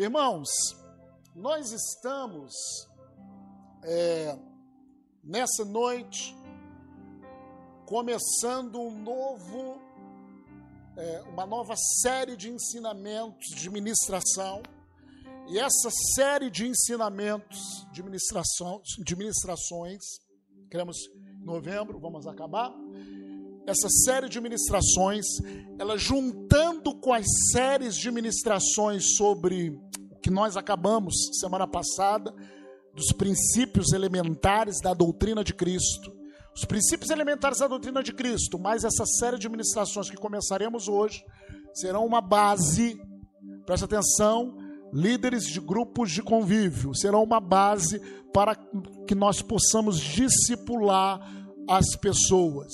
Irmãos, nós estamos é, nessa noite começando um novo, é, uma nova série de ensinamentos de ministração. E essa série de ensinamentos de, de ministrações, queremos em novembro, vamos acabar. Essa série de ministrações, ela juntando com as séries de ministrações sobre que nós acabamos semana passada, dos princípios elementares da doutrina de Cristo. Os princípios elementares da doutrina de Cristo, mais essa série de ministrações que começaremos hoje, serão uma base, presta atenção, líderes de grupos de convívio, serão uma base para que nós possamos discipular as pessoas.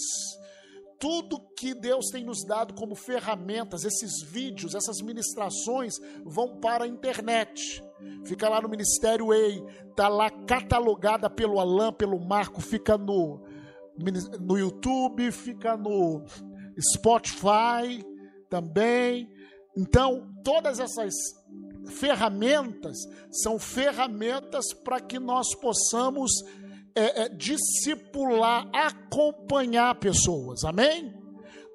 Tudo que Deus tem nos dado como ferramentas, esses vídeos, essas ministrações, vão para a internet. Fica lá no Ministério EI, está lá catalogada pelo Alain, pelo Marco, fica no, no YouTube, fica no Spotify também. Então, todas essas ferramentas são ferramentas para que nós possamos é, é, discipular, acompanhar pessoas, amém?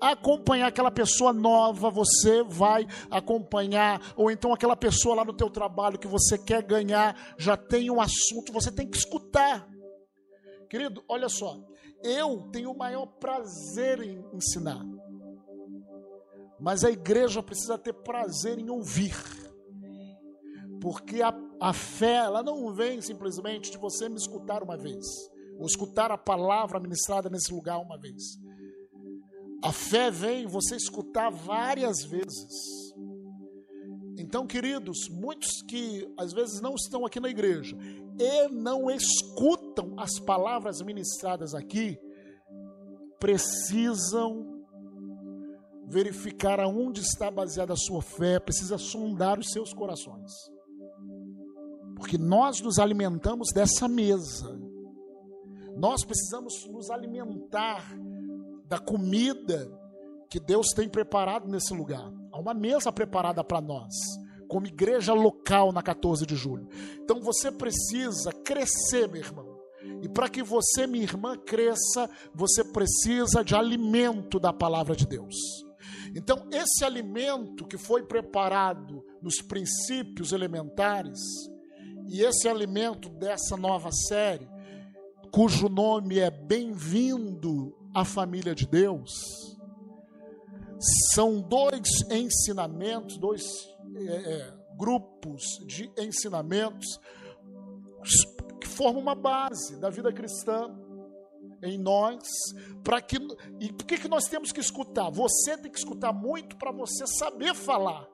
Acompanhar aquela pessoa nova, você vai acompanhar, ou então aquela pessoa lá no teu trabalho que você quer ganhar, já tem um assunto, você tem que escutar. Querido, olha só, eu tenho o maior prazer em ensinar, mas a igreja precisa ter prazer em ouvir. Porque a, a fé, ela não vem simplesmente de você me escutar uma vez, ou escutar a palavra ministrada nesse lugar uma vez. A fé vem você escutar várias vezes. Então, queridos, muitos que às vezes não estão aqui na igreja e não escutam as palavras ministradas aqui, precisam verificar aonde está baseada a sua fé, precisa sondar os seus corações. Porque nós nos alimentamos dessa mesa. Nós precisamos nos alimentar da comida que Deus tem preparado nesse lugar. Há uma mesa preparada para nós, como igreja local na 14 de julho. Então você precisa crescer, meu irmão. E para que você, minha irmã, cresça, você precisa de alimento da palavra de Deus. Então, esse alimento que foi preparado nos princípios elementares, e esse alimento dessa nova série, cujo nome é Bem-vindo à Família de Deus, são dois ensinamentos, dois é, é, grupos de ensinamentos que formam uma base da vida cristã em nós, para que e por que que nós temos que escutar? Você tem que escutar muito para você saber falar.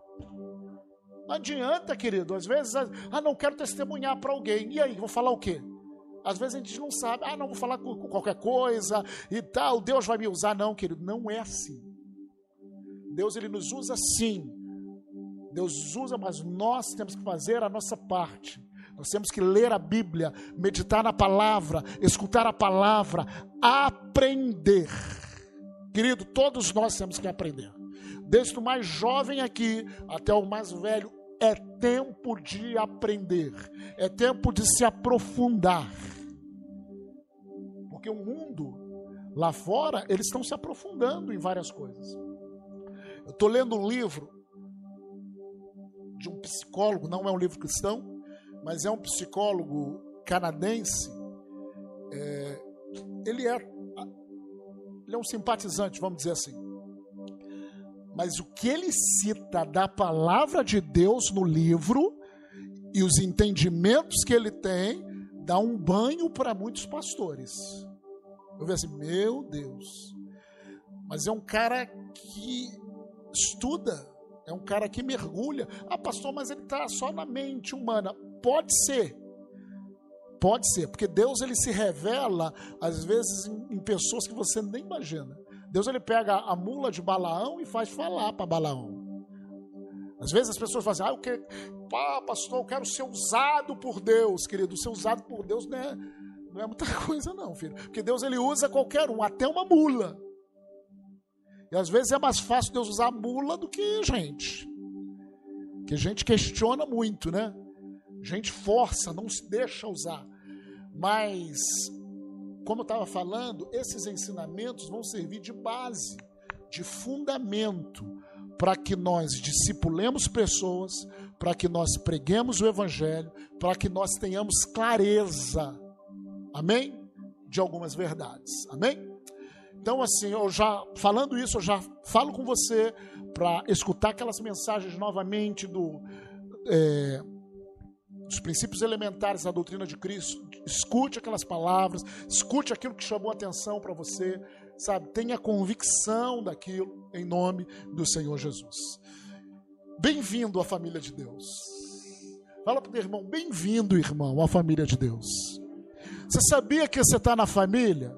Não adianta, querido. Às vezes, ah, não quero testemunhar para alguém. E aí, vou falar o quê? Às vezes a gente não sabe. Ah, não, vou falar com qualquer coisa e tal. Deus vai me usar. Não, querido, não é assim. Deus, ele nos usa sim. Deus usa, mas nós temos que fazer a nossa parte. Nós temos que ler a Bíblia, meditar na palavra, escutar a palavra, aprender. Querido, todos nós temos que aprender. Desde o mais jovem aqui até o mais velho, é tempo de aprender, é tempo de se aprofundar. Porque o mundo lá fora, eles estão se aprofundando em várias coisas. Eu estou lendo um livro de um psicólogo, não é um livro cristão, mas é um psicólogo canadense. É, ele, é, ele é um simpatizante, vamos dizer assim. Mas o que ele cita da palavra de Deus no livro e os entendimentos que ele tem, dá um banho para muitos pastores. Eu vejo assim, meu Deus. Mas é um cara que estuda, é um cara que mergulha. Ah, pastor, mas ele está só na mente humana. Pode ser. Pode ser, porque Deus ele se revela às vezes em, em pessoas que você nem imagina. Deus ele pega a mula de Balaão e faz falar para Balaão. Às vezes as pessoas fazem, ah, eu quero, pá, pastor, eu quero ser usado por Deus, querido. Ser usado por Deus não é, não é muita coisa, não, filho. Porque Deus ele usa qualquer um, até uma mula. E às vezes é mais fácil Deus usar mula do que gente. Que gente questiona muito, né? Gente força, não se deixa usar. Mas, como eu estava falando, esses ensinamentos vão servir de base, de fundamento, para que nós discipulemos pessoas, para que nós preguemos o Evangelho, para que nós tenhamos clareza, amém? De algumas verdades, amém? Então, assim, eu já, falando isso, eu já falo com você para escutar aquelas mensagens novamente do. É, dos princípios elementares da doutrina de Cristo, escute aquelas palavras, escute aquilo que chamou atenção para você, sabe? Tenha convicção daquilo em nome do Senhor Jesus. Bem-vindo à família de Deus. Fala para o irmão, bem-vindo, irmão, à família de Deus. Você sabia que você está na família?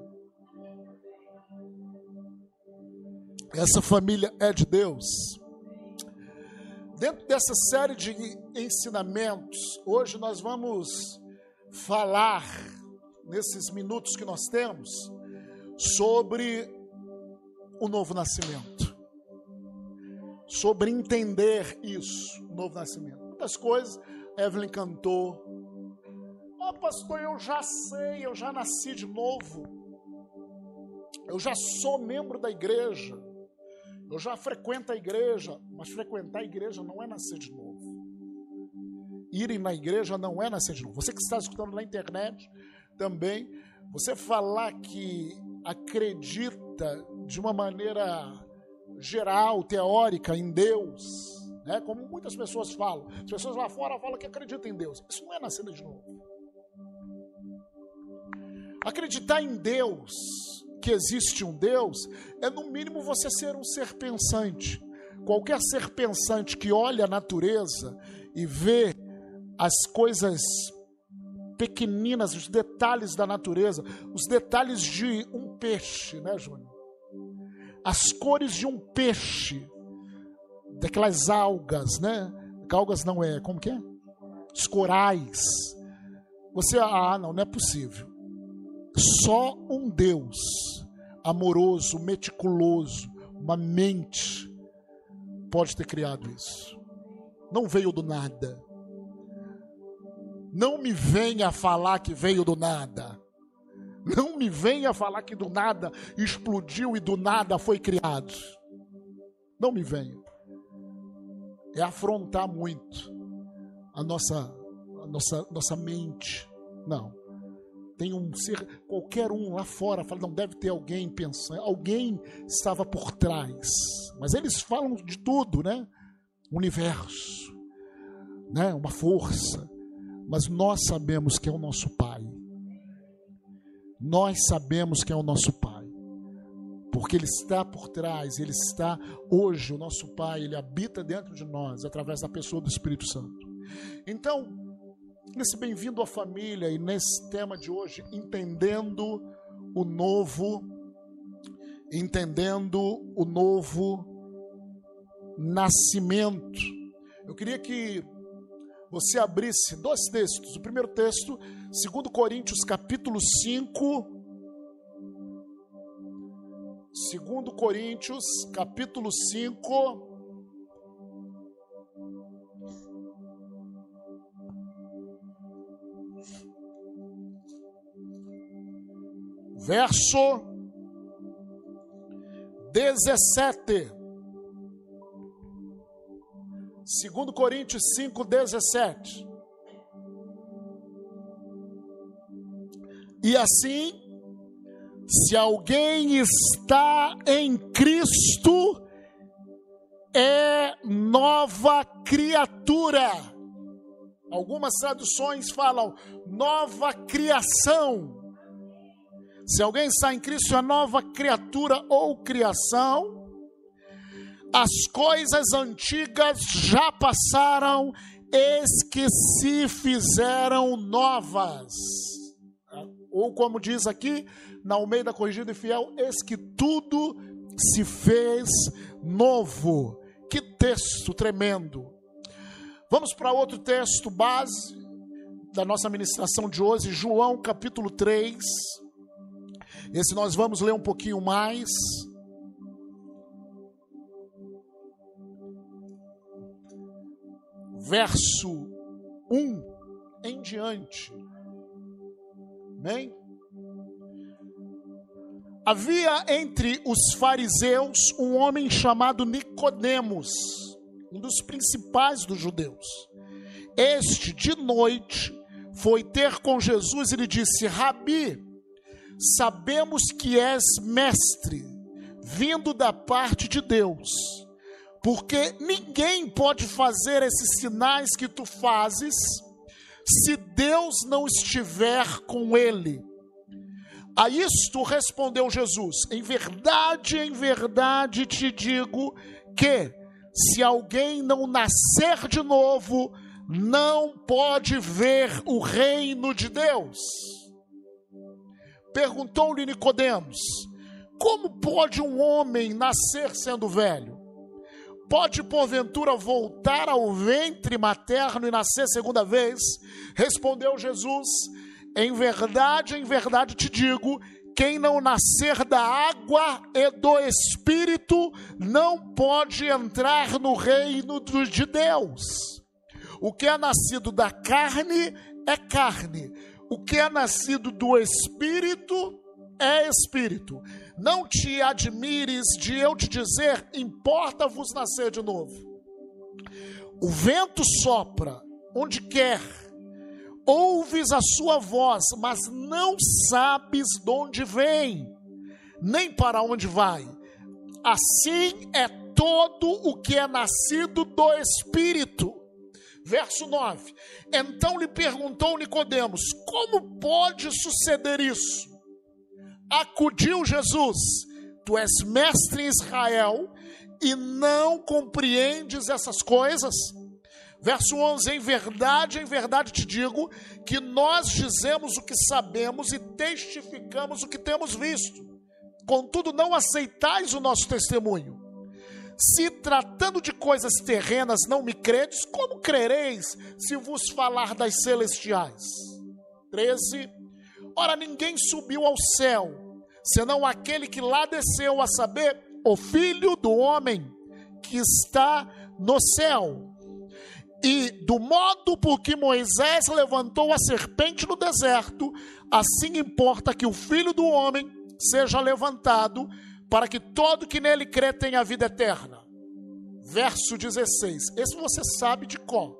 Essa família é de Deus. Dentro dessa série de ensinamentos, hoje nós vamos falar, nesses minutos que nós temos, sobre o novo nascimento. Sobre entender isso, o novo nascimento. Muitas coisas, Evelyn cantou. Ah, oh, pastor, eu já sei, eu já nasci de novo. Eu já sou membro da igreja. Eu já frequento a igreja, mas frequentar a igreja não é nascer de novo. Irem na igreja não é nascer de novo. Você que está escutando na internet também, você falar que acredita de uma maneira geral, teórica, em Deus, né? como muitas pessoas falam. As pessoas lá fora falam que acreditam em Deus. Isso não é nascer de novo. Acreditar em Deus que existe um Deus, é no mínimo você ser um ser pensante. Qualquer ser pensante que olha a natureza e vê as coisas pequeninas, os detalhes da natureza, os detalhes de um peixe, né, Júnior? As cores de um peixe, daquelas algas, né? Algas não é, como que é? Os corais. Você, ah, não, não é possível. Só um Deus amoroso, meticuloso, uma mente pode ter criado isso. Não veio do nada. Não me venha falar que veio do nada. Não me venha falar que do nada explodiu e do nada foi criado. Não me venha. É afrontar muito a nossa, a nossa, nossa mente. Não tem um ser, qualquer um lá fora fala, não deve ter alguém pensando, alguém estava por trás. Mas eles falam de tudo, né? Universo, né? Uma força. Mas nós sabemos que é o nosso Pai. Nós sabemos que é o nosso Pai. Porque Ele está por trás, Ele está hoje, o nosso Pai, Ele habita dentro de nós, através da pessoa do Espírito Santo. Então, nesse bem-vindo à família e nesse tema de hoje, entendendo o novo, entendendo o novo nascimento. Eu queria que você abrisse dois textos. O primeiro texto, 2 Coríntios capítulo 5. 2 Coríntios capítulo 5 verso 17. 2 Coríntios 5, 17. E assim, se alguém está em Cristo, é nova criatura. Algumas traduções falam nova criação. Se alguém está em Cristo, é nova criatura ou criação. As coisas antigas já passaram, eis que se fizeram novas. Ou como diz aqui, na Almeida Corrigida e Fiel, eis que tudo se fez novo. Que texto tremendo. Vamos para outro texto base da nossa ministração de hoje, João capítulo 3. Esse nós vamos ler um pouquinho mais. verso 1 em diante. Amém? Havia entre os fariseus um homem chamado Nicodemos, um dos principais dos judeus. Este, de noite, foi ter com Jesus e lhe disse: Rabi, sabemos que és mestre, vindo da parte de Deus, porque ninguém pode fazer esses sinais que tu fazes se Deus não estiver com ele. A isto respondeu Jesus: Em verdade, em verdade te digo que, se alguém não nascer de novo, não pode ver o reino de Deus. Perguntou-lhe Nicodemos: Como pode um homem nascer sendo velho? Pode porventura voltar ao ventre materno e nascer segunda vez? Respondeu Jesus: Em verdade, em verdade te digo, quem não nascer da água e do espírito não pode entrar no reino de Deus. O que é nascido da carne é carne, o que é nascido do espírito é espírito. Não te admires de eu te dizer, importa-vos nascer de novo. O vento sopra onde quer, ouves a sua voz, mas não sabes de onde vem, nem para onde vai. Assim é todo o que é nascido do Espírito. Verso 9. Então lhe perguntou Nicodemos: Como pode suceder isso? acudiu Jesus: Tu és mestre em Israel e não compreendes essas coisas? Verso 11: Em verdade, em verdade te digo que nós dizemos o que sabemos e testificamos o que temos visto. Contudo, não aceitais o nosso testemunho. Se tratando de coisas terrenas não me credes, como crereis se vos falar das celestiais? 13 Ora, ninguém subiu ao céu, senão aquele que lá desceu, a saber, o Filho do Homem que está no céu. E do modo por que Moisés levantou a serpente no deserto, assim importa que o Filho do Homem seja levantado, para que todo que nele crê tenha vida eterna. Verso 16. Esse você sabe de qual?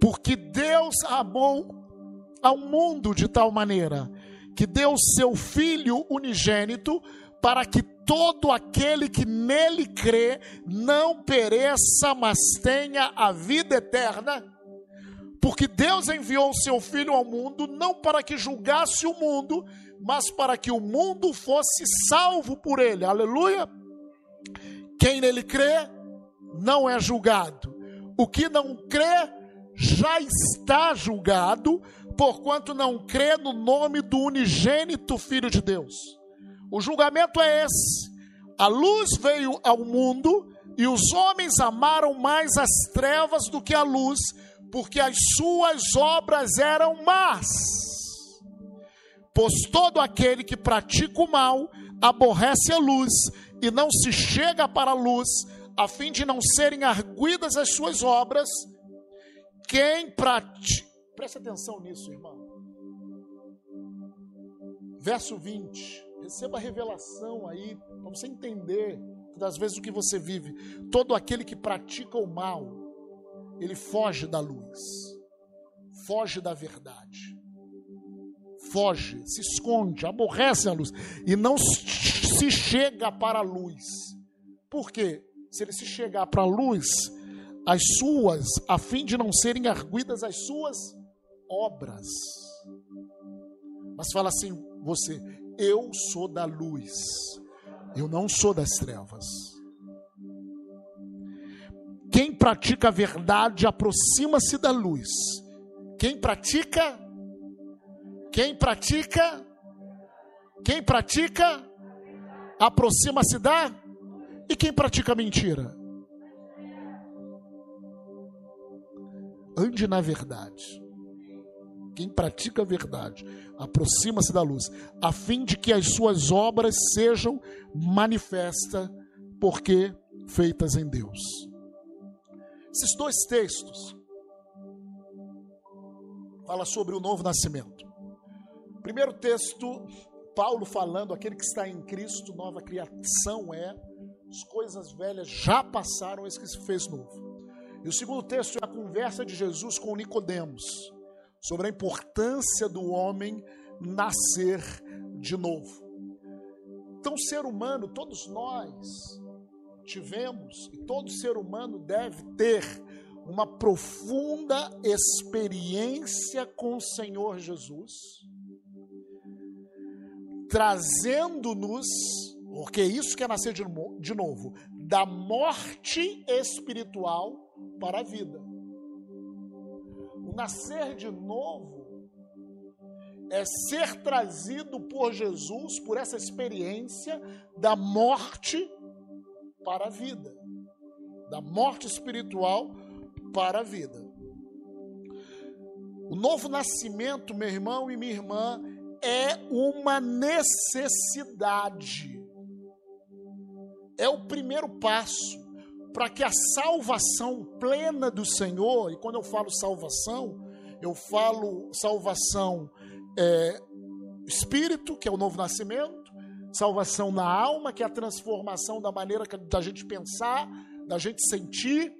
Porque Deus amou ao mundo de tal maneira que deu seu Filho unigênito para que todo aquele que nele crê não pereça, mas tenha a vida eterna. Porque Deus enviou o seu Filho ao mundo não para que julgasse o mundo, mas para que o mundo fosse salvo por ele. Aleluia! Quem nele crê não é julgado. O que não crê já está julgado, porquanto não crê no nome do unigênito Filho de Deus. O julgamento é esse: a luz veio ao mundo e os homens amaram mais as trevas do que a luz, porque as suas obras eram más. Pois todo aquele que pratica o mal aborrece a luz e não se chega para a luz, a fim de não serem arguidas as suas obras. Quem pratica Preste atenção nisso, irmão. Verso 20. Receba a revelação aí, para você entender das vezes o que você vive. Todo aquele que pratica o mal, ele foge da luz, foge da verdade, foge, se esconde, aborrece a luz e não se chega para a luz. Por quê? Se ele se chegar para a luz, as suas, a fim de não serem arguidas as suas obras. Mas fala assim, você, eu sou da luz, eu não sou das trevas. Quem pratica a verdade aproxima-se da luz. Quem pratica, quem pratica, quem pratica, aproxima-se da. E quem pratica mentira? Ande na verdade. Quem pratica a verdade aproxima-se da luz, a fim de que as suas obras sejam manifestas, porque feitas em Deus. Esses dois textos fala sobre o novo nascimento. Primeiro texto, Paulo falando, aquele que está em Cristo, nova criação é, as coisas velhas já passaram, esse que se fez novo. E o segundo texto é a conversa de Jesus com Nicodemos, sobre a importância do homem nascer de novo. Então, ser humano, todos nós tivemos, e todo ser humano deve ter uma profunda experiência com o Senhor Jesus, trazendo-nos, porque é isso que é nascer de, de novo, da morte espiritual para a vida. O nascer de novo é ser trazido por Jesus, por essa experiência da morte para a vida, da morte espiritual para a vida. O novo nascimento, meu irmão e minha irmã, é uma necessidade. É o primeiro passo para que a salvação plena do Senhor, e quando eu falo salvação, eu falo salvação é, espírito, que é o novo nascimento, salvação na alma, que é a transformação da maneira da gente pensar, da gente sentir,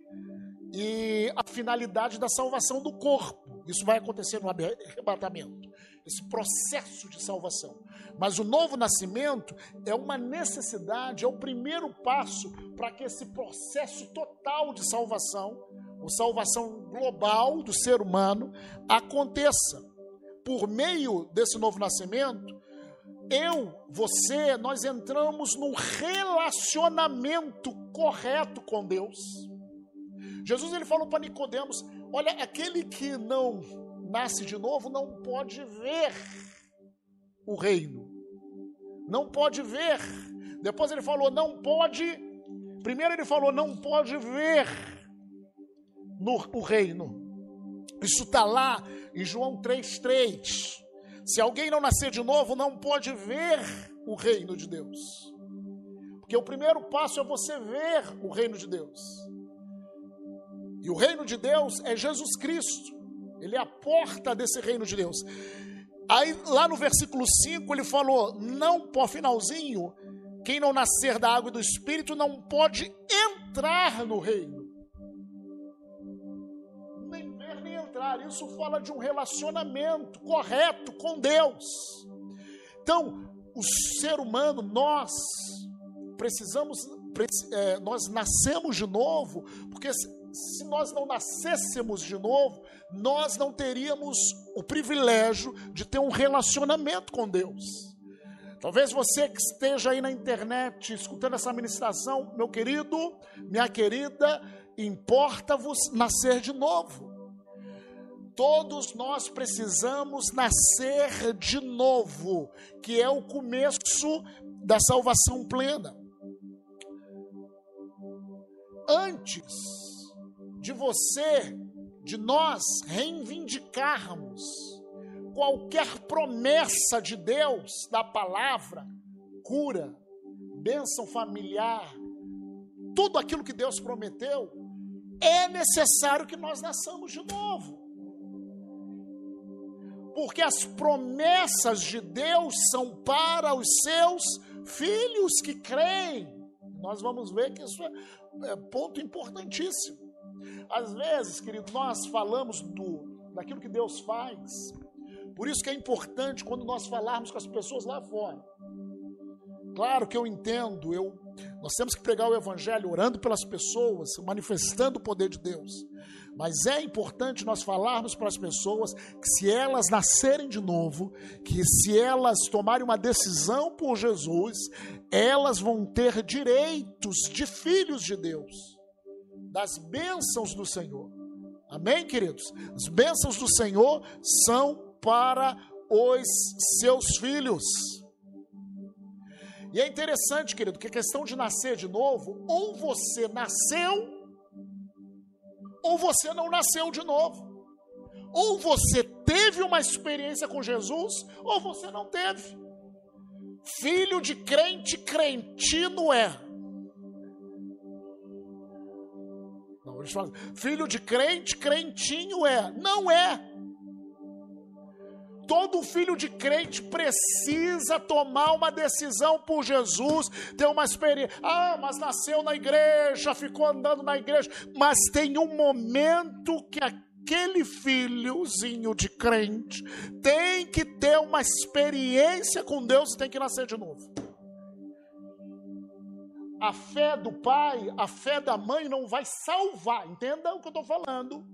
e a finalidade da salvação do corpo. Isso vai acontecer no arrebatamento, esse processo de salvação. Mas o novo nascimento é uma necessidade, é o primeiro passo para que esse processo total de salvação, ou salvação global do ser humano, aconteça. Por meio desse novo nascimento, eu, você, nós entramos num relacionamento correto com Deus. Jesus ele falou para Nicodemos: olha, aquele que não nasce de novo não pode ver o reino. Não pode ver. Depois ele falou: não pode. Primeiro ele falou: não pode ver no, o reino. Isso está lá em João 3,3. Se alguém não nascer de novo, não pode ver o reino de Deus. Porque o primeiro passo é você ver o reino de Deus. E o reino de Deus é Jesus Cristo. Ele é a porta desse reino de Deus. Aí, lá no versículo 5, ele falou: Não, por finalzinho, quem não nascer da água e do espírito não pode entrar no reino. Nem ver nem entrar. Isso fala de um relacionamento correto com Deus. Então, o ser humano, nós precisamos, é, nós nascemos de novo, porque se nós não nascêssemos de novo, nós não teríamos o privilégio de ter um relacionamento com Deus. Talvez você que esteja aí na internet escutando essa ministração, meu querido, minha querida, importa-vos nascer de novo. Todos nós precisamos nascer de novo, que é o começo da salvação plena. Antes de você, de nós reivindicarmos qualquer promessa de Deus, da palavra, cura, bênção familiar, tudo aquilo que Deus prometeu, é necessário que nós nasçamos de novo. Porque as promessas de Deus são para os seus filhos que creem. Nós vamos ver que isso é, é ponto importantíssimo. Às vezes, querido, nós falamos do, daquilo que Deus faz. Por isso que é importante quando nós falarmos com as pessoas lá fora. Claro que eu entendo, eu, nós temos que pregar o Evangelho orando pelas pessoas, manifestando o poder de Deus. Mas é importante nós falarmos para as pessoas que se elas nascerem de novo, que se elas tomarem uma decisão por Jesus, elas vão ter direitos de filhos de Deus das bênçãos do Senhor. Amém, queridos? As bênçãos do Senhor são para os seus filhos. E é interessante, querido, que a questão de nascer de novo, ou você nasceu, ou você não nasceu de novo. Ou você teve uma experiência com Jesus, ou você não teve. Filho de crente, crentino é Filho de crente, crentinho é. Não é. Todo filho de crente precisa tomar uma decisão por Jesus, ter uma experiência. Ah, mas nasceu na igreja, ficou andando na igreja. Mas tem um momento que aquele filhozinho de crente tem que ter uma experiência com Deus e tem que nascer de novo. A fé do pai, a fé da mãe não vai salvar, entenda o que eu estou falando.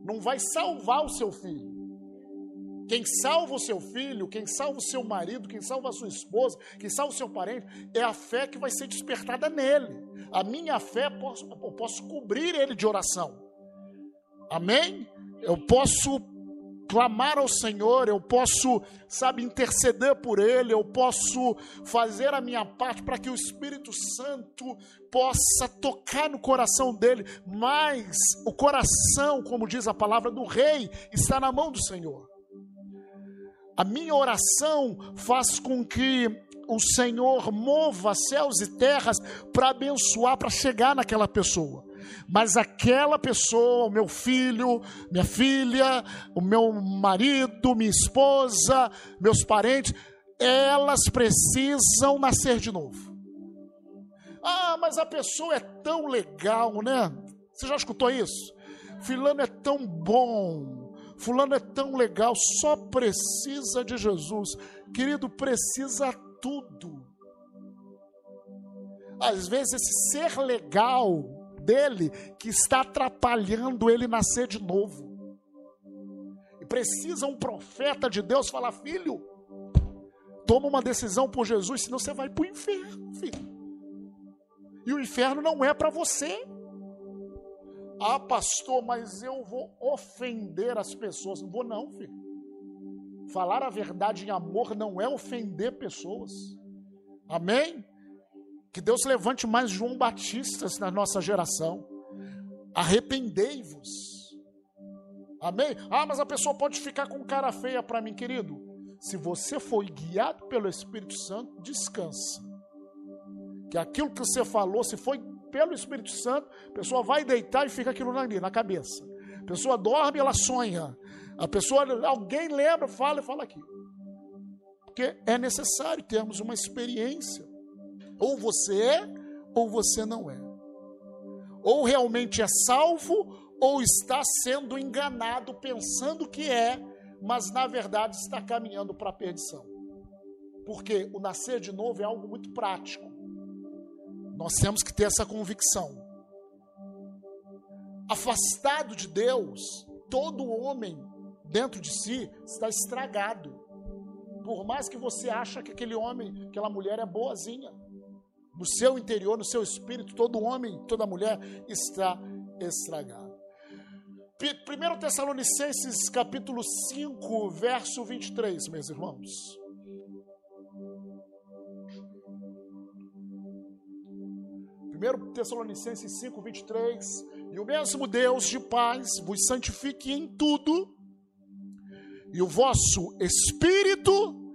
Não vai salvar o seu filho. Quem salva o seu filho, quem salva o seu marido, quem salva a sua esposa, quem salva o seu parente, é a fé que vai ser despertada nele. A minha fé, eu posso cobrir ele de oração. Amém? Eu posso clamar ao Senhor, eu posso, sabe, interceder por Ele, eu posso fazer a minha parte para que o Espírito Santo possa tocar no coração dele, mas o coração, como diz a palavra do Rei, está na mão do Senhor. A minha oração faz com que o Senhor mova céus e terras para abençoar, para chegar naquela pessoa. Mas aquela pessoa, o meu filho, minha filha, o meu marido, minha esposa, meus parentes, elas precisam nascer de novo. Ah, mas a pessoa é tão legal, né? Você já escutou isso? Fulano é tão bom, Fulano é tão legal, só precisa de Jesus. Querido, precisa tudo. Às vezes, esse ser legal dele que está atrapalhando ele nascer de novo. E precisa um profeta de Deus falar: filho, toma uma decisão por Jesus, senão você vai para o inferno, filho. E o inferno não é para você. Ah, pastor, mas eu vou ofender as pessoas. Não vou, não, filho. Falar a verdade em amor não é ofender pessoas. Amém? Que Deus levante mais João Batistas na nossa geração. Arrependei-vos. Amém? Ah, mas a pessoa pode ficar com cara feia para mim, querido. Se você foi guiado pelo Espírito Santo, descansa. Que aquilo que você falou, se foi pelo Espírito Santo, a pessoa vai deitar e fica aquilo ali, na cabeça. A pessoa dorme, ela sonha. A pessoa, alguém lembra, fala e fala aqui. Porque é necessário termos uma experiência. Ou você é, ou você não é. Ou realmente é salvo, ou está sendo enganado pensando que é, mas na verdade está caminhando para a perdição. Porque o nascer de novo é algo muito prático. Nós temos que ter essa convicção. Afastado de Deus, todo homem dentro de si está estragado. Por mais que você ache que aquele homem, aquela mulher é boazinha, no seu interior, no seu espírito, todo homem, toda mulher está estragado. 1 Tessalonicenses capítulo 5, verso 23, meus irmãos. 1 Tessalonicenses 5, 23. E o mesmo Deus de paz vos santifique em tudo, e o vosso espírito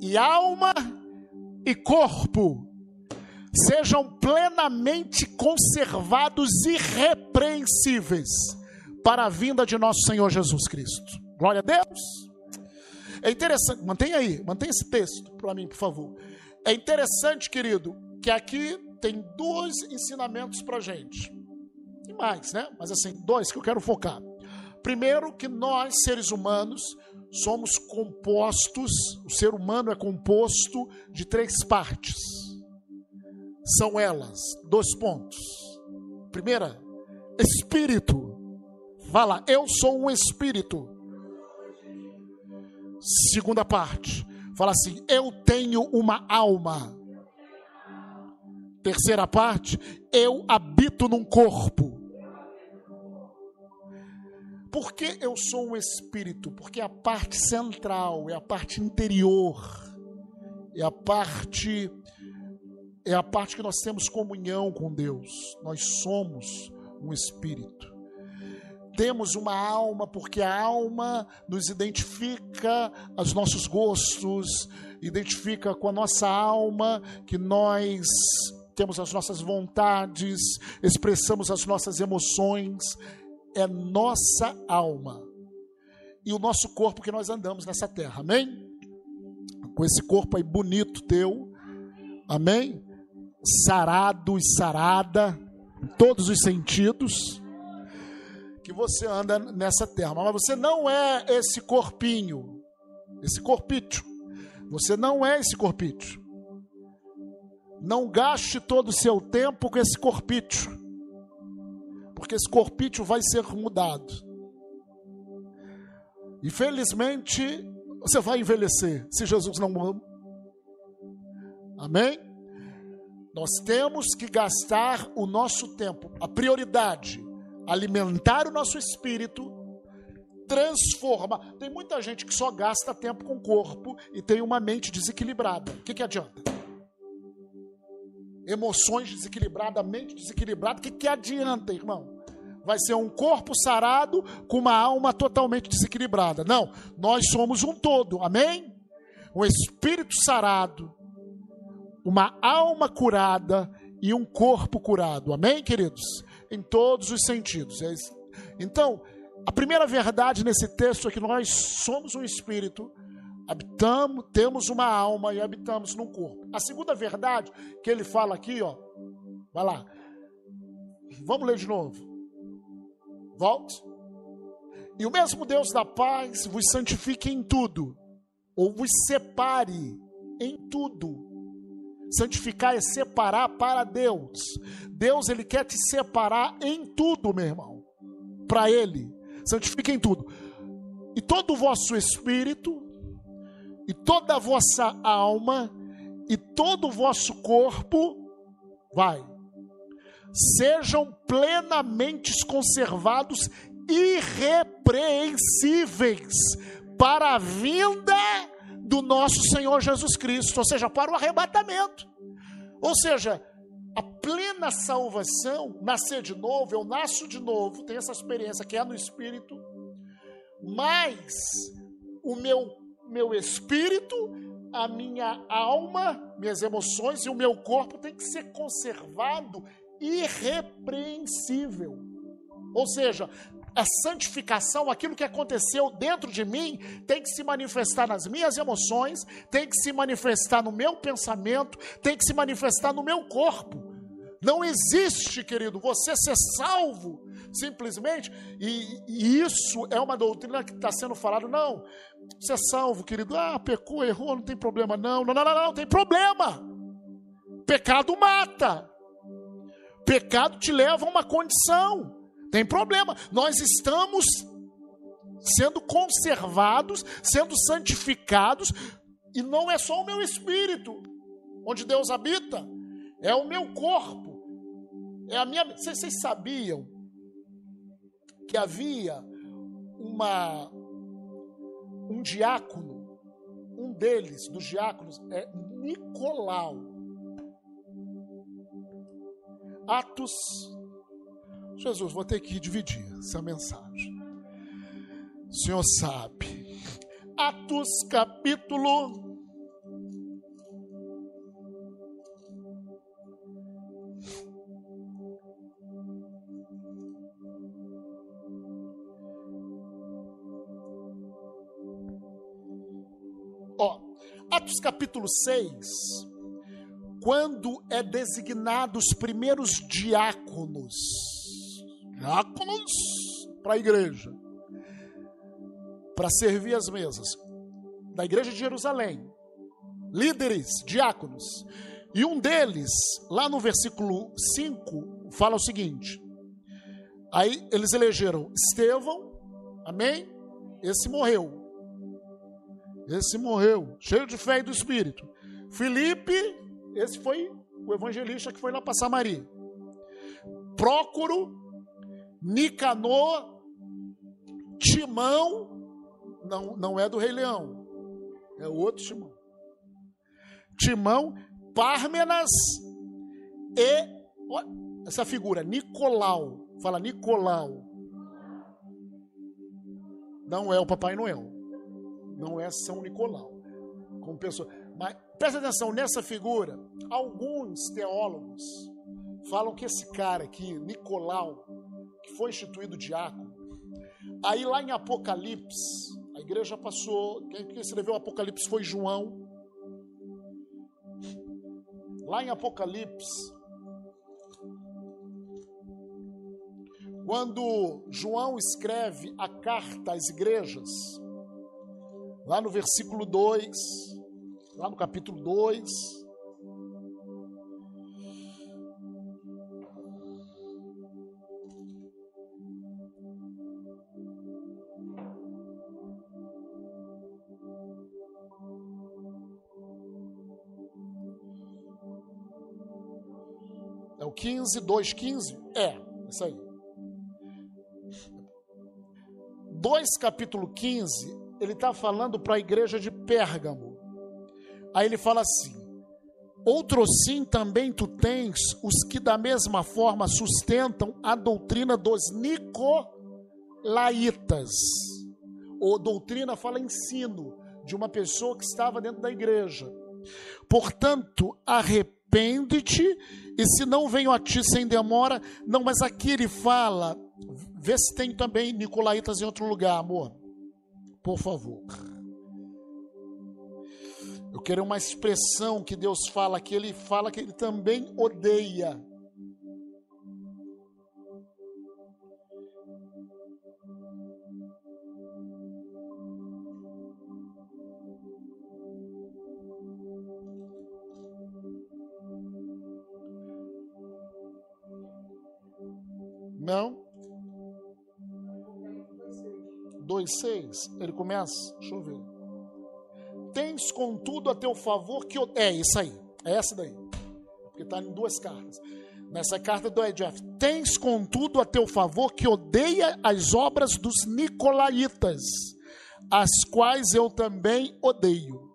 e alma e corpo sejam plenamente conservados irrepreensíveis para a vinda de nosso Senhor Jesus Cristo. Glória a Deus. É interessante, mantenha aí, mantenha esse texto para mim, por favor. É interessante, querido, que aqui tem dois ensinamentos para gente. E mais, né? Mas assim, dois que eu quero focar. Primeiro, que nós, seres humanos, somos compostos, o ser humano é composto de três partes. São elas, dois pontos. Primeira, espírito. Fala, eu sou um espírito. Segunda parte, fala assim, eu tenho uma alma. Terceira parte, eu habito num corpo. Por que eu sou um espírito? Porque a parte central, é a parte interior, é a parte é a parte que nós temos comunhão com Deus. Nós somos um espírito. Temos uma alma, porque a alma nos identifica aos nossos gostos, identifica com a nossa alma que nós temos as nossas vontades, expressamos as nossas emoções, é nossa alma e o nosso corpo que nós andamos nessa terra, amém? Com esse corpo aí bonito teu, amém? Sarado e sarada, em todos os sentidos, que você anda nessa terra, mas você não é esse corpinho, esse corpício, você não é esse corpício. Não gaste todo o seu tempo com esse corpício, porque esse corpício vai ser mudado. Infelizmente, você vai envelhecer se Jesus não. Amém? Nós temos que gastar o nosso tempo, a prioridade, alimentar o nosso espírito, transformar. Tem muita gente que só gasta tempo com o corpo e tem uma mente desequilibrada. O que, que adianta? emoções desequilibradas, mente desequilibrada, o que, que adianta, irmão? Vai ser um corpo sarado com uma alma totalmente desequilibrada. Não, nós somos um todo, amém? Um espírito sarado, uma alma curada e um corpo curado, amém, queridos? Em todos os sentidos. É então, a primeira verdade nesse texto é que nós somos um espírito habitamos, temos uma alma e habitamos num corpo. A segunda verdade que ele fala aqui, ó, vai lá. Vamos ler de novo. Volte. E o mesmo Deus da paz vos santifique em tudo, ou vos separe em tudo. Santificar é separar para Deus. Deus ele quer te separar em tudo, meu irmão. Para ele. Santifique em tudo. E todo o vosso espírito, e toda a vossa alma e todo o vosso corpo, vai, sejam plenamente conservados, irrepreensíveis, para a vinda do nosso Senhor Jesus Cristo, ou seja, para o arrebatamento. Ou seja, a plena salvação, nascer de novo, eu nasço de novo, tenho essa experiência que é no Espírito, mas o meu meu espírito, a minha alma, minhas emoções e o meu corpo tem que ser conservado irrepreensível. Ou seja, a santificação, aquilo que aconteceu dentro de mim, tem que se manifestar nas minhas emoções, tem que se manifestar no meu pensamento, tem que se manifestar no meu corpo. Não existe, querido, você ser salvo simplesmente, e, e isso é uma doutrina que está sendo falada. Não, você é salvo, querido. Ah, pecou, errou, não tem problema, não. Não, não, não, não, tem problema. Pecado mata. Pecado te leva a uma condição. Tem problema. Nós estamos sendo conservados, sendo santificados, e não é só o meu espírito, onde Deus habita, é o meu corpo. É a minha. Vocês, vocês sabiam que havia uma um diácono, um deles, dos diáconos, é Nicolau. Atos. Jesus, vou ter que dividir essa mensagem. O Senhor sabe. Atos capítulo Atos capítulo 6, quando é designado os primeiros diáconos, diáconos para a igreja, para servir as mesas, da igreja de Jerusalém, líderes, diáconos, e um deles, lá no versículo 5, fala o seguinte: aí eles elegeram Estevão, amém? Esse morreu. Esse morreu, cheio de fé e do Espírito. Felipe, esse foi o evangelista que foi lá para Samaria. Prócoro, Nicanor, Timão, não, não é do Rei Leão, é outro Timão. Timão, Pármenas e essa figura, Nicolau. Fala Nicolau. Não é o Papai Noel não é São Nicolau. Como pessoa, mas Presta atenção nessa figura. Alguns teólogos falam que esse cara aqui, Nicolau, que foi instituído diácono, aí lá em Apocalipse, a igreja passou, quem escreveu Apocalipse foi João. Lá em Apocalipse, quando João escreve a carta às igrejas, lá no versículo 2, lá no capítulo 2. 15, 2, 15? É, isso aí. 2, capítulo 15, ele está falando para a igreja de Pérgamo. Aí ele fala assim: Outro sim também tu tens os que da mesma forma sustentam a doutrina dos nicolaítas. Ou doutrina fala ensino de uma pessoa que estava dentro da igreja. Portanto, arrepende-te, e se não venho a ti sem demora, não, mas aqui ele fala, vê se tem também nicolaítas em outro lugar, amor. Por favor. Eu quero uma expressão que Deus fala que ele fala que ele também odeia. Não? 2,6. Ele começa, deixa eu ver tens contudo a teu favor que. É isso aí, é essa daí. Porque está em duas cartas. Nessa carta do Jeff, tens contudo a teu favor que odeia as obras dos nicolaítas, as quais eu também odeio.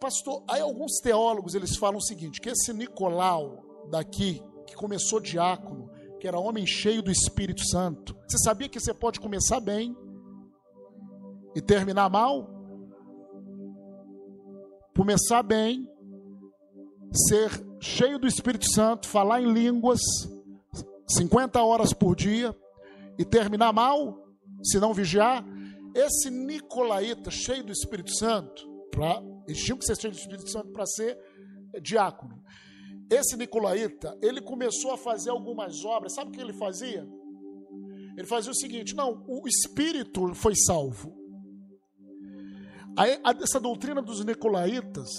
Pastor, aí alguns teólogos eles falam o seguinte: que esse Nicolau daqui, que começou diácono, que era homem cheio do Espírito Santo, você sabia que você pode começar bem e terminar mal? começar bem, ser cheio do Espírito Santo, falar em línguas 50 horas por dia e terminar mal, se não vigiar, esse Nicolaíta cheio do Espírito Santo, pra, eles tinham que ser cheio do Espírito Santo para ser diácono. Esse Nicolaíta, ele começou a fazer algumas obras, sabe o que ele fazia? Ele fazia o seguinte: não, o espírito foi salvo, essa doutrina dos Nicolaitas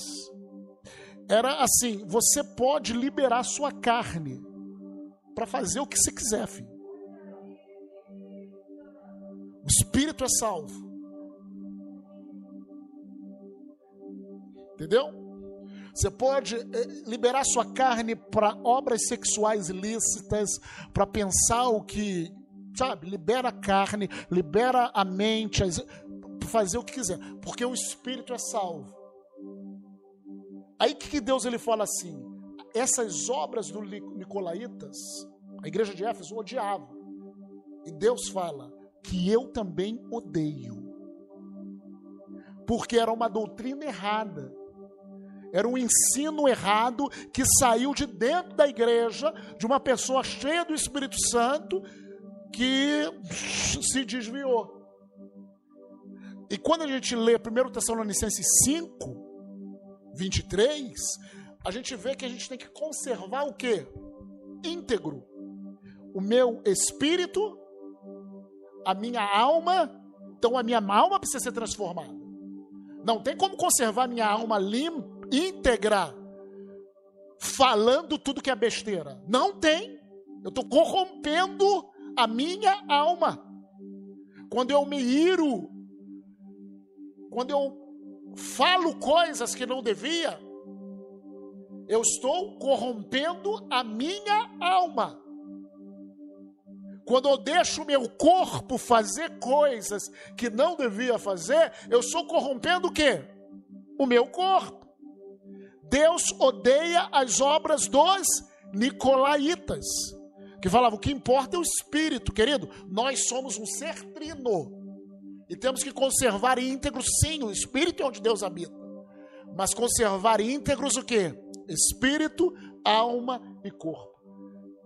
era assim: você pode liberar sua carne para fazer o que você quiser, filho. O espírito é salvo. Entendeu? Você pode eh, liberar sua carne para obras sexuais ilícitas, para pensar o que, sabe, libera a carne, libera a mente, fazer o que quiser, porque o espírito é salvo. Aí que Deus ele fala assim: essas obras do Nicolaitas, a igreja de Éfeso odiava. E Deus fala que eu também odeio. Porque era uma doutrina errada. Era um ensino errado que saiu de dentro da igreja, de uma pessoa cheia do Espírito Santo, que se desviou. E quando a gente lê 1 Tessalonicenses 5, 23, a gente vê que a gente tem que conservar o que? Íntegro. O meu espírito, a minha alma. Então a minha alma precisa ser transformada. Não tem como conservar minha alma limpa, íntegra, falando tudo que é besteira. Não tem. Eu estou corrompendo a minha alma. Quando eu me iro quando eu falo coisas que não devia, eu estou corrompendo a minha alma. Quando eu deixo o meu corpo fazer coisas que não devia fazer, eu estou corrompendo o quê? O meu corpo. Deus odeia as obras dos nicolaítas, que falavam: o que importa é o espírito, querido. Nós somos um ser trino. E temos que conservar íntegro, sim, o Espírito é onde Deus habita. mas conservar íntegros o quê? Espírito, alma e corpo.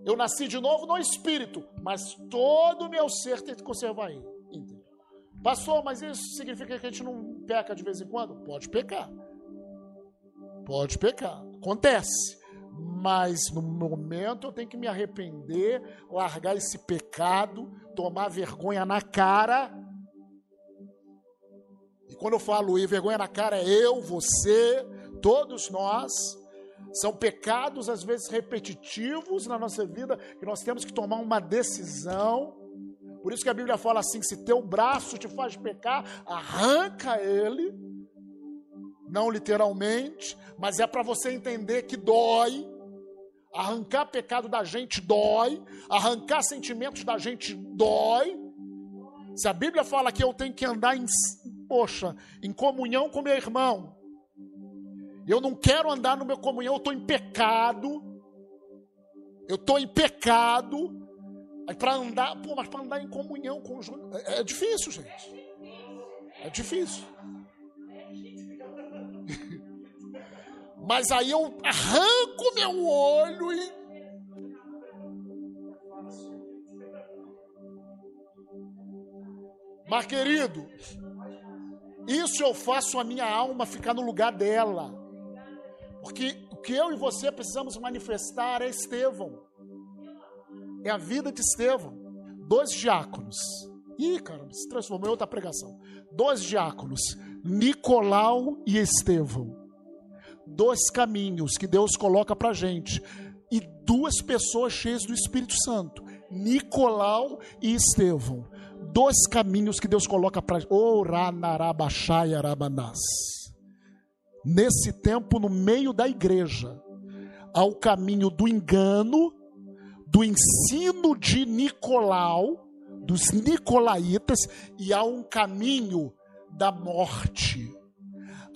Eu nasci de novo no espírito, mas todo o meu ser tem que conservar íntegro. Pastor, mas isso significa que a gente não peca de vez em quando? Pode pecar. Pode pecar. Acontece. Mas no momento eu tenho que me arrepender, largar esse pecado, tomar vergonha na cara. E quando eu falo e vergonha na cara, é eu, você, todos nós. São pecados, às vezes, repetitivos na nossa vida, que nós temos que tomar uma decisão. Por isso que a Bíblia fala assim: se teu braço te faz pecar, arranca ele. Não literalmente, mas é para você entender que dói. Arrancar pecado da gente dói, arrancar sentimentos da gente dói. Se a Bíblia fala que eu tenho que andar em, poxa, em comunhão com meu irmão, eu não quero andar no meu comunhão, eu estou em pecado. Eu estou em pecado. Aí para andar, pô, mas para andar em comunhão com os é, é difícil, gente. É difícil. Mas aí eu arranco meu olho e Mas querido, isso eu faço a minha alma ficar no lugar dela. Porque o que eu e você precisamos manifestar é Estevão. É a vida de Estevão. Dois diáconos. Ih, caramba, se transformou em outra pregação. Dois diáconos, Nicolau e Estevão. Dois caminhos que Deus coloca para gente. E duas pessoas cheias do Espírito Santo. Nicolau e Estevão. Dois caminhos que Deus coloca para. Oh, Ranarabachayarabanás nesse tempo no meio da igreja ao caminho do engano, do ensino de Nicolau, dos nicolaítas, e há um caminho da morte.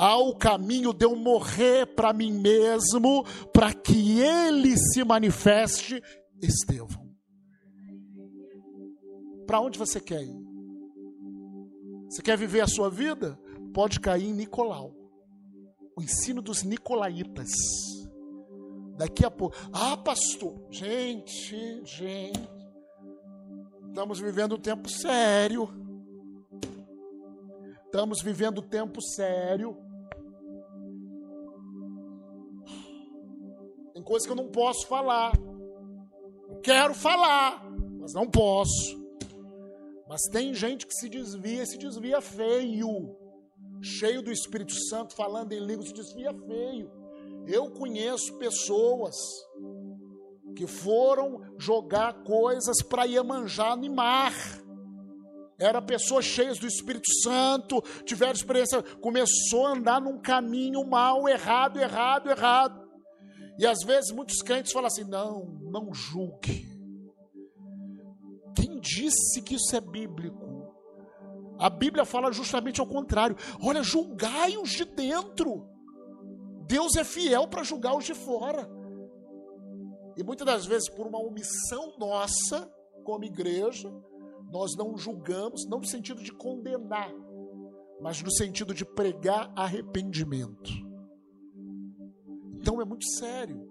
Há o caminho de eu morrer para mim mesmo, para que ele se manifeste, Estevão. Para onde você quer ir? Você quer viver a sua vida? Pode cair em Nicolau o ensino dos nicolaítas. Daqui a pouco, ah, pastor, gente, gente, estamos vivendo um tempo sério. Estamos vivendo um tempo sério. Tem coisa que eu não posso falar. Eu quero falar, mas não posso. Mas tem gente que se desvia, se desvia feio cheio do Espírito Santo, falando em línguas, se desvia feio. Eu conheço pessoas que foram jogar coisas para Iemanjá no mar. Era pessoas cheias do Espírito Santo, tiveram experiência, começou a andar num caminho mal, errado, errado, errado. E às vezes muitos crentes falam assim: não, não julgue. Quem disse que isso é bíblico? A Bíblia fala justamente ao contrário. Olha, julgai os de dentro. Deus é fiel para julgar os de fora. E muitas das vezes, por uma omissão nossa, como igreja, nós não julgamos, não no sentido de condenar, mas no sentido de pregar arrependimento. Então é muito sério.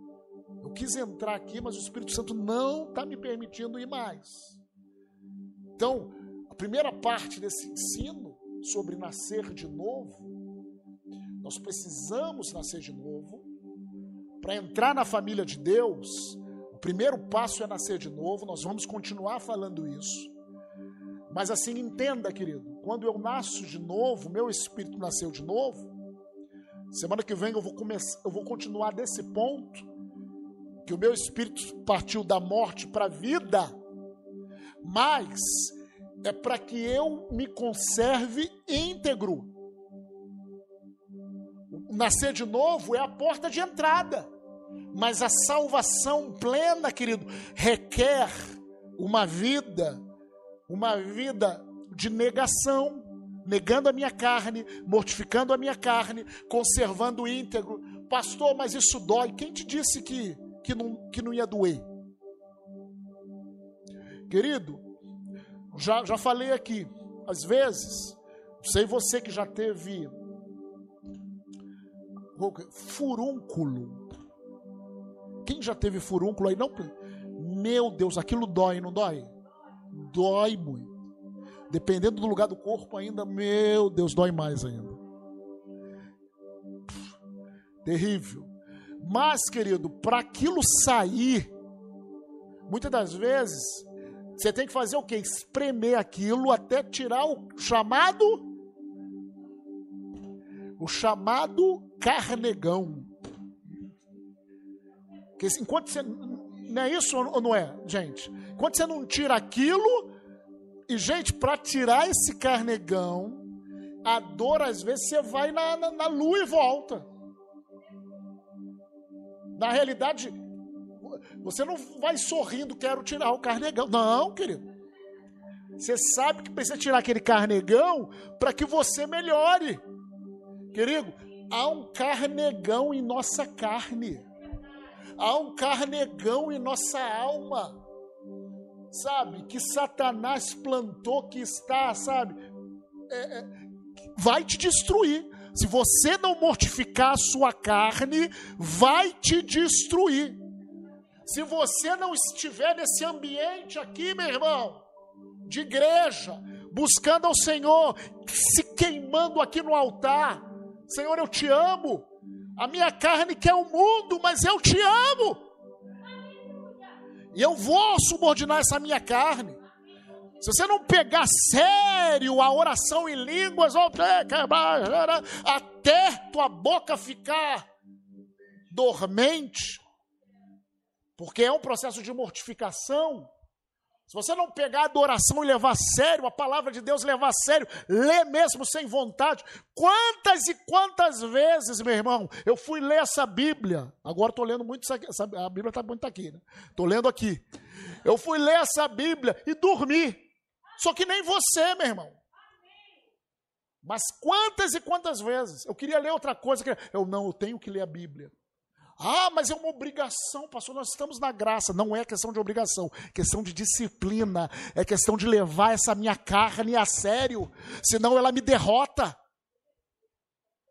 Eu quis entrar aqui, mas o Espírito Santo não está me permitindo ir mais. Então, primeira parte desse ensino sobre nascer de novo, nós precisamos nascer de novo. Para entrar na família de Deus, o primeiro passo é nascer de novo. Nós vamos continuar falando isso. Mas assim, entenda, querido, quando eu nasço de novo, meu espírito nasceu de novo. Semana que vem eu vou começar, eu vou continuar desse ponto que o meu espírito partiu da morte para a vida. Mas é para que eu me conserve íntegro. Nascer de novo é a porta de entrada, mas a salvação plena, querido, requer uma vida, uma vida de negação, negando a minha carne, mortificando a minha carne, conservando o íntegro. Pastor, mas isso dói. Quem te disse que, que, não, que não ia doer? Querido, já, já falei aqui, às vezes, sei você que já teve Furúnculo. Quem já teve furúnculo aí? Não. Meu Deus, aquilo dói, não dói? Dói muito. Dependendo do lugar do corpo, ainda, meu Deus, dói mais ainda. Terrível. Mas, querido, para aquilo sair, muitas das vezes, você tem que fazer o quê? Espremer aquilo até tirar o chamado o chamado carnegão. Que enquanto você não é isso ou não é, gente? Enquanto você não tira aquilo, e gente, para tirar esse carnegão, a dor às vezes você vai na, na, na lua e volta. Na realidade, você não vai sorrindo, quero tirar o carnegão. Não, querido. Você sabe que precisa tirar aquele carnegão para que você melhore. Querido, há um carnegão em nossa carne. Há um carnegão em nossa alma. Sabe? Que Satanás plantou, que está, sabe? É, é, vai te destruir. Se você não mortificar a sua carne, vai te destruir. Se você não estiver nesse ambiente aqui, meu irmão, de igreja, buscando ao Senhor, se queimando aqui no altar, Senhor, eu te amo. A minha carne quer o mundo, mas eu te amo. E eu vou subordinar essa minha carne. Se você não pegar sério a oração em línguas, até tua boca ficar dormente, porque é um processo de mortificação. Se você não pegar a adoração e levar a sério, a palavra de Deus levar a sério, ler mesmo sem vontade. Quantas e quantas vezes, meu irmão, eu fui ler essa Bíblia. Agora estou lendo muito, essa, a Bíblia está muito aqui, né? Estou lendo aqui. Eu fui ler essa Bíblia e dormi. Só que nem você, meu irmão. Mas quantas e quantas vezes? Eu queria ler outra coisa. Eu não, eu tenho que ler a Bíblia. Ah, mas é uma obrigação, pastor. Nós estamos na graça. Não é questão de obrigação, é questão de disciplina. É questão de levar essa minha carne a sério. Senão ela me derrota.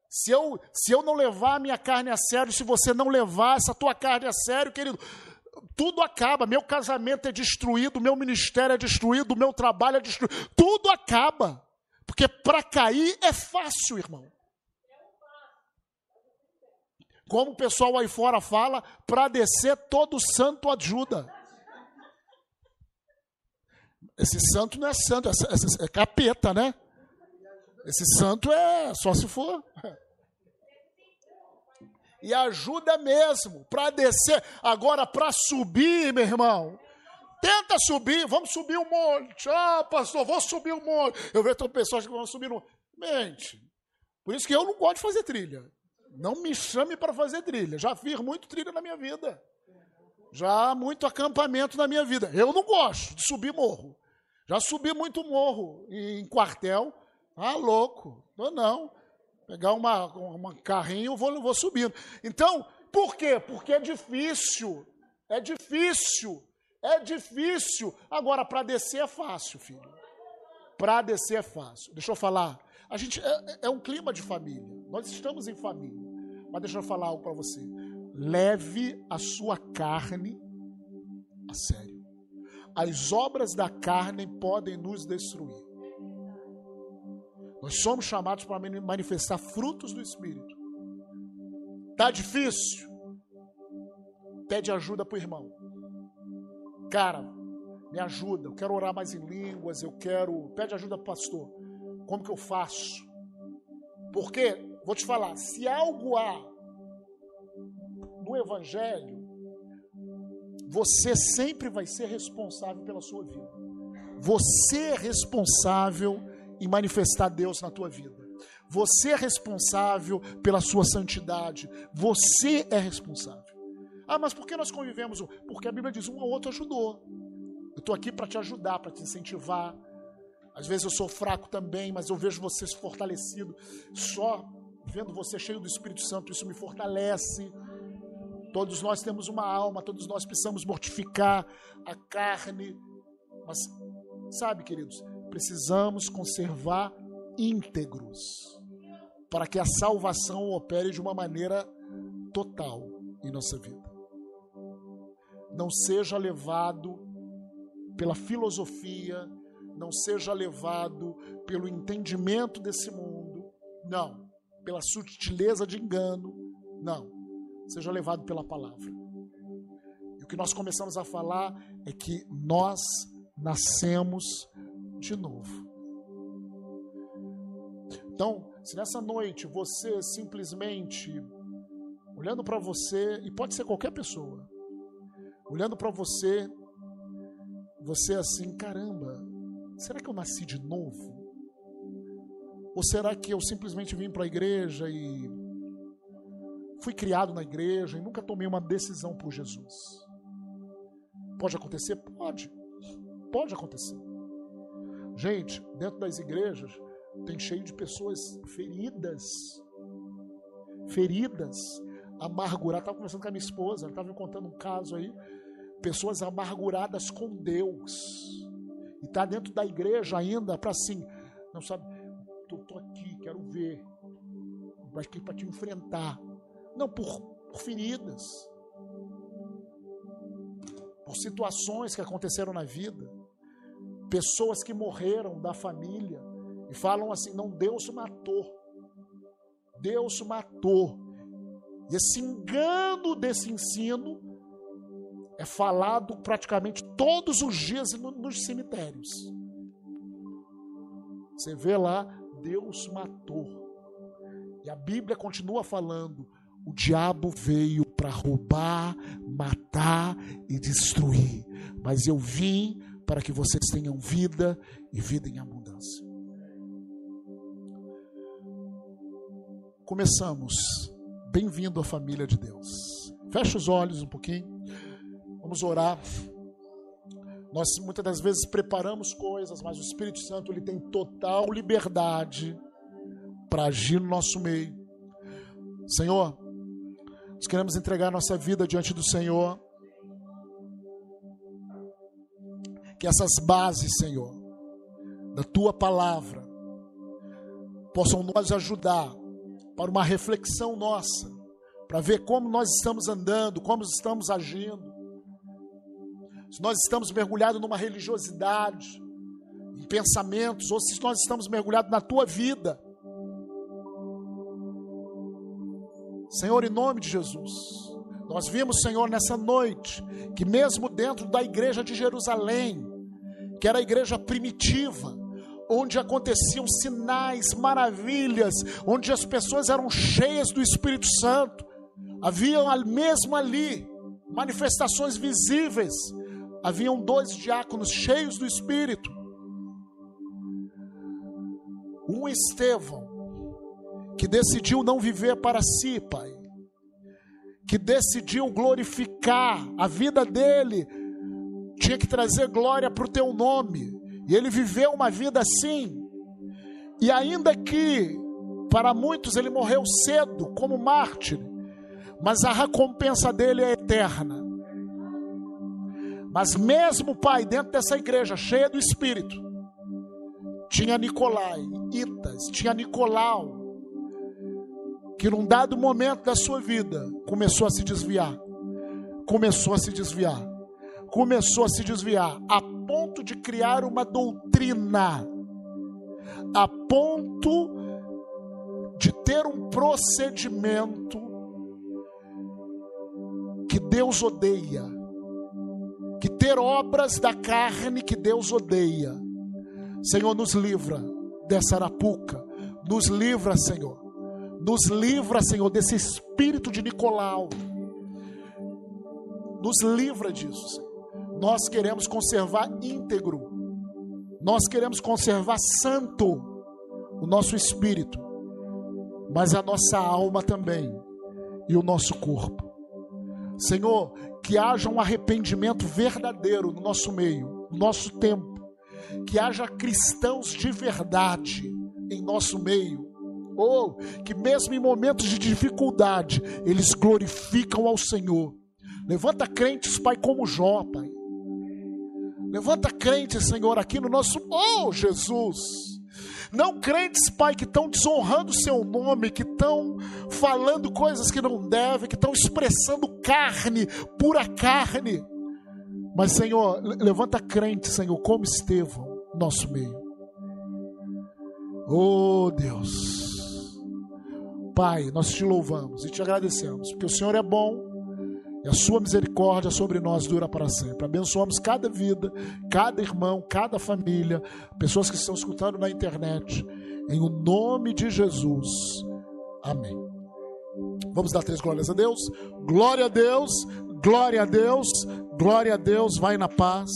Se eu, se eu não levar a minha carne a sério, se você não levar essa tua carne a sério, querido, tudo acaba. Meu casamento é destruído, meu ministério é destruído, meu trabalho é destruído. Tudo acaba. Porque para cair é fácil, irmão. Como o pessoal aí fora fala, para descer todo santo ajuda. Esse santo não é santo, é, é, é capeta, né? Esse santo é só se for e ajuda mesmo para descer. Agora, para subir, meu irmão, tenta subir, vamos subir um monte. Ah, pastor, vou subir um monte. Eu vejo pessoas que vão subir um Mente. Por isso que eu não gosto de fazer trilha. Não me chame para fazer trilha. Já fiz muito trilha na minha vida. Já muito acampamento na minha vida. Eu não gosto de subir morro. Já subi muito morro em quartel. Ah, louco. Não, não pegar uma, uma carrinho, vou, vou subindo. Então, por quê? Porque é difícil. É difícil. É difícil. Agora, para descer é fácil, filho. Para descer é fácil. Deixa eu falar. A gente é, é um clima de família. Nós estamos em família. Mas deixa eu falar algo para você. Leve a sua carne a sério. As obras da carne podem nos destruir. Nós somos chamados para manifestar frutos do Espírito. Tá difícil? Pede ajuda para o irmão. Cara, me ajuda. Eu quero orar mais em línguas. Eu quero. Pede ajuda para o pastor. Como que eu faço? Porque, vou te falar, se algo há no Evangelho, você sempre vai ser responsável pela sua vida. Você é responsável e manifestar Deus na tua vida. Você é responsável pela sua santidade. Você é responsável. Ah, mas por que nós convivemos? Porque a Bíblia diz: um ao outro ajudou. Eu estou aqui para te ajudar, para te incentivar. Às vezes eu sou fraco também, mas eu vejo você fortalecido. Só vendo você cheio do Espírito Santo, isso me fortalece. Todos nós temos uma alma, todos nós precisamos mortificar a carne. Mas, sabe, queridos, precisamos conservar íntegros. para que a salvação opere de uma maneira total em nossa vida. Não seja levado pela filosofia, não seja levado pelo entendimento desse mundo, não, pela sutileza de engano, não, seja levado pela palavra. E o que nós começamos a falar é que nós nascemos de novo. Então, se nessa noite você simplesmente olhando para você, e pode ser qualquer pessoa, olhando para você, você assim, caramba, será que eu nasci de novo? Ou será que eu simplesmente vim para a igreja e fui criado na igreja e nunca tomei uma decisão por Jesus? Pode acontecer? Pode. Pode acontecer. Gente, dentro das igrejas tem cheio de pessoas feridas. Feridas, amarguradas. Estava conversando com a minha esposa, ela estava me contando um caso aí. Pessoas amarguradas com Deus. E está dentro da igreja ainda para assim, não sabe, estou aqui, quero ver. Aqui para te enfrentar. Não, por, por feridas. Por situações que aconteceram na vida pessoas que morreram da família e falam assim: não, Deus matou. Deus matou. E esse engano desse ensino é falado praticamente todos os dias nos cemitérios. Você vê lá, Deus matou. E a Bíblia continua falando: o diabo veio para roubar, matar e destruir. Mas eu vim para que vocês tenham vida e vida em abundância. Começamos. Bem-vindo à família de Deus. Feche os olhos um pouquinho. Vamos orar. Nós muitas das vezes preparamos coisas, mas o Espírito Santo ele tem total liberdade para agir no nosso meio. Senhor, nós queremos entregar nossa vida diante do Senhor. que essas bases, Senhor, da tua palavra, possam nos ajudar para uma reflexão nossa, para ver como nós estamos andando, como estamos agindo. Se nós estamos mergulhados numa religiosidade, em pensamentos, ou se nós estamos mergulhados na tua vida. Senhor, em nome de Jesus, nós vimos, Senhor, nessa noite, que mesmo dentro da igreja de Jerusalém, que era a igreja primitiva, onde aconteciam sinais, maravilhas, onde as pessoas eram cheias do Espírito Santo. Haviam mesmo ali manifestações visíveis. Haviam dois diáconos cheios do Espírito. Um Estevão, que decidiu não viver para si, Pai, que decidiu glorificar a vida dele tinha que trazer glória para o teu nome. E ele viveu uma vida assim. E ainda que para muitos ele morreu cedo, como mártir, mas a recompensa dele é eterna. Mas mesmo, Pai, dentro dessa igreja cheia do Espírito, tinha Nicolai, Itas, tinha Nicolau, que num dado momento da sua vida começou a se desviar. Começou a se desviar começou a se desviar, a ponto de criar uma doutrina, a ponto de ter um procedimento que Deus odeia, que ter obras da carne que Deus odeia. Senhor, nos livra dessa arapuca, nos livra, Senhor, nos livra, Senhor, desse espírito de Nicolau, nos livra disso. Nós queremos conservar íntegro, nós queremos conservar santo o nosso espírito, mas a nossa alma também e o nosso corpo. Senhor, que haja um arrependimento verdadeiro no nosso meio, no nosso tempo, que haja cristãos de verdade em nosso meio, ou que mesmo em momentos de dificuldade, eles glorificam ao Senhor. Levanta crentes, Pai, como Jó, Pai. Levanta crente, Senhor, aqui no nosso. Oh, Jesus! Não crentes, Pai, que estão desonrando o seu nome, que estão falando coisas que não devem, que estão expressando carne, pura carne. Mas, Senhor, levanta crente, Senhor, como Estevão, nosso meio. Oh, Deus. Pai, nós te louvamos e te agradecemos, porque o Senhor é bom e a sua misericórdia sobre nós dura para sempre. Abençoamos cada vida, cada irmão, cada família, pessoas que estão escutando na internet. Em o nome de Jesus. Amém. Vamos dar três glórias a Deus. Glória a Deus, glória a Deus, glória a Deus. Vai na paz.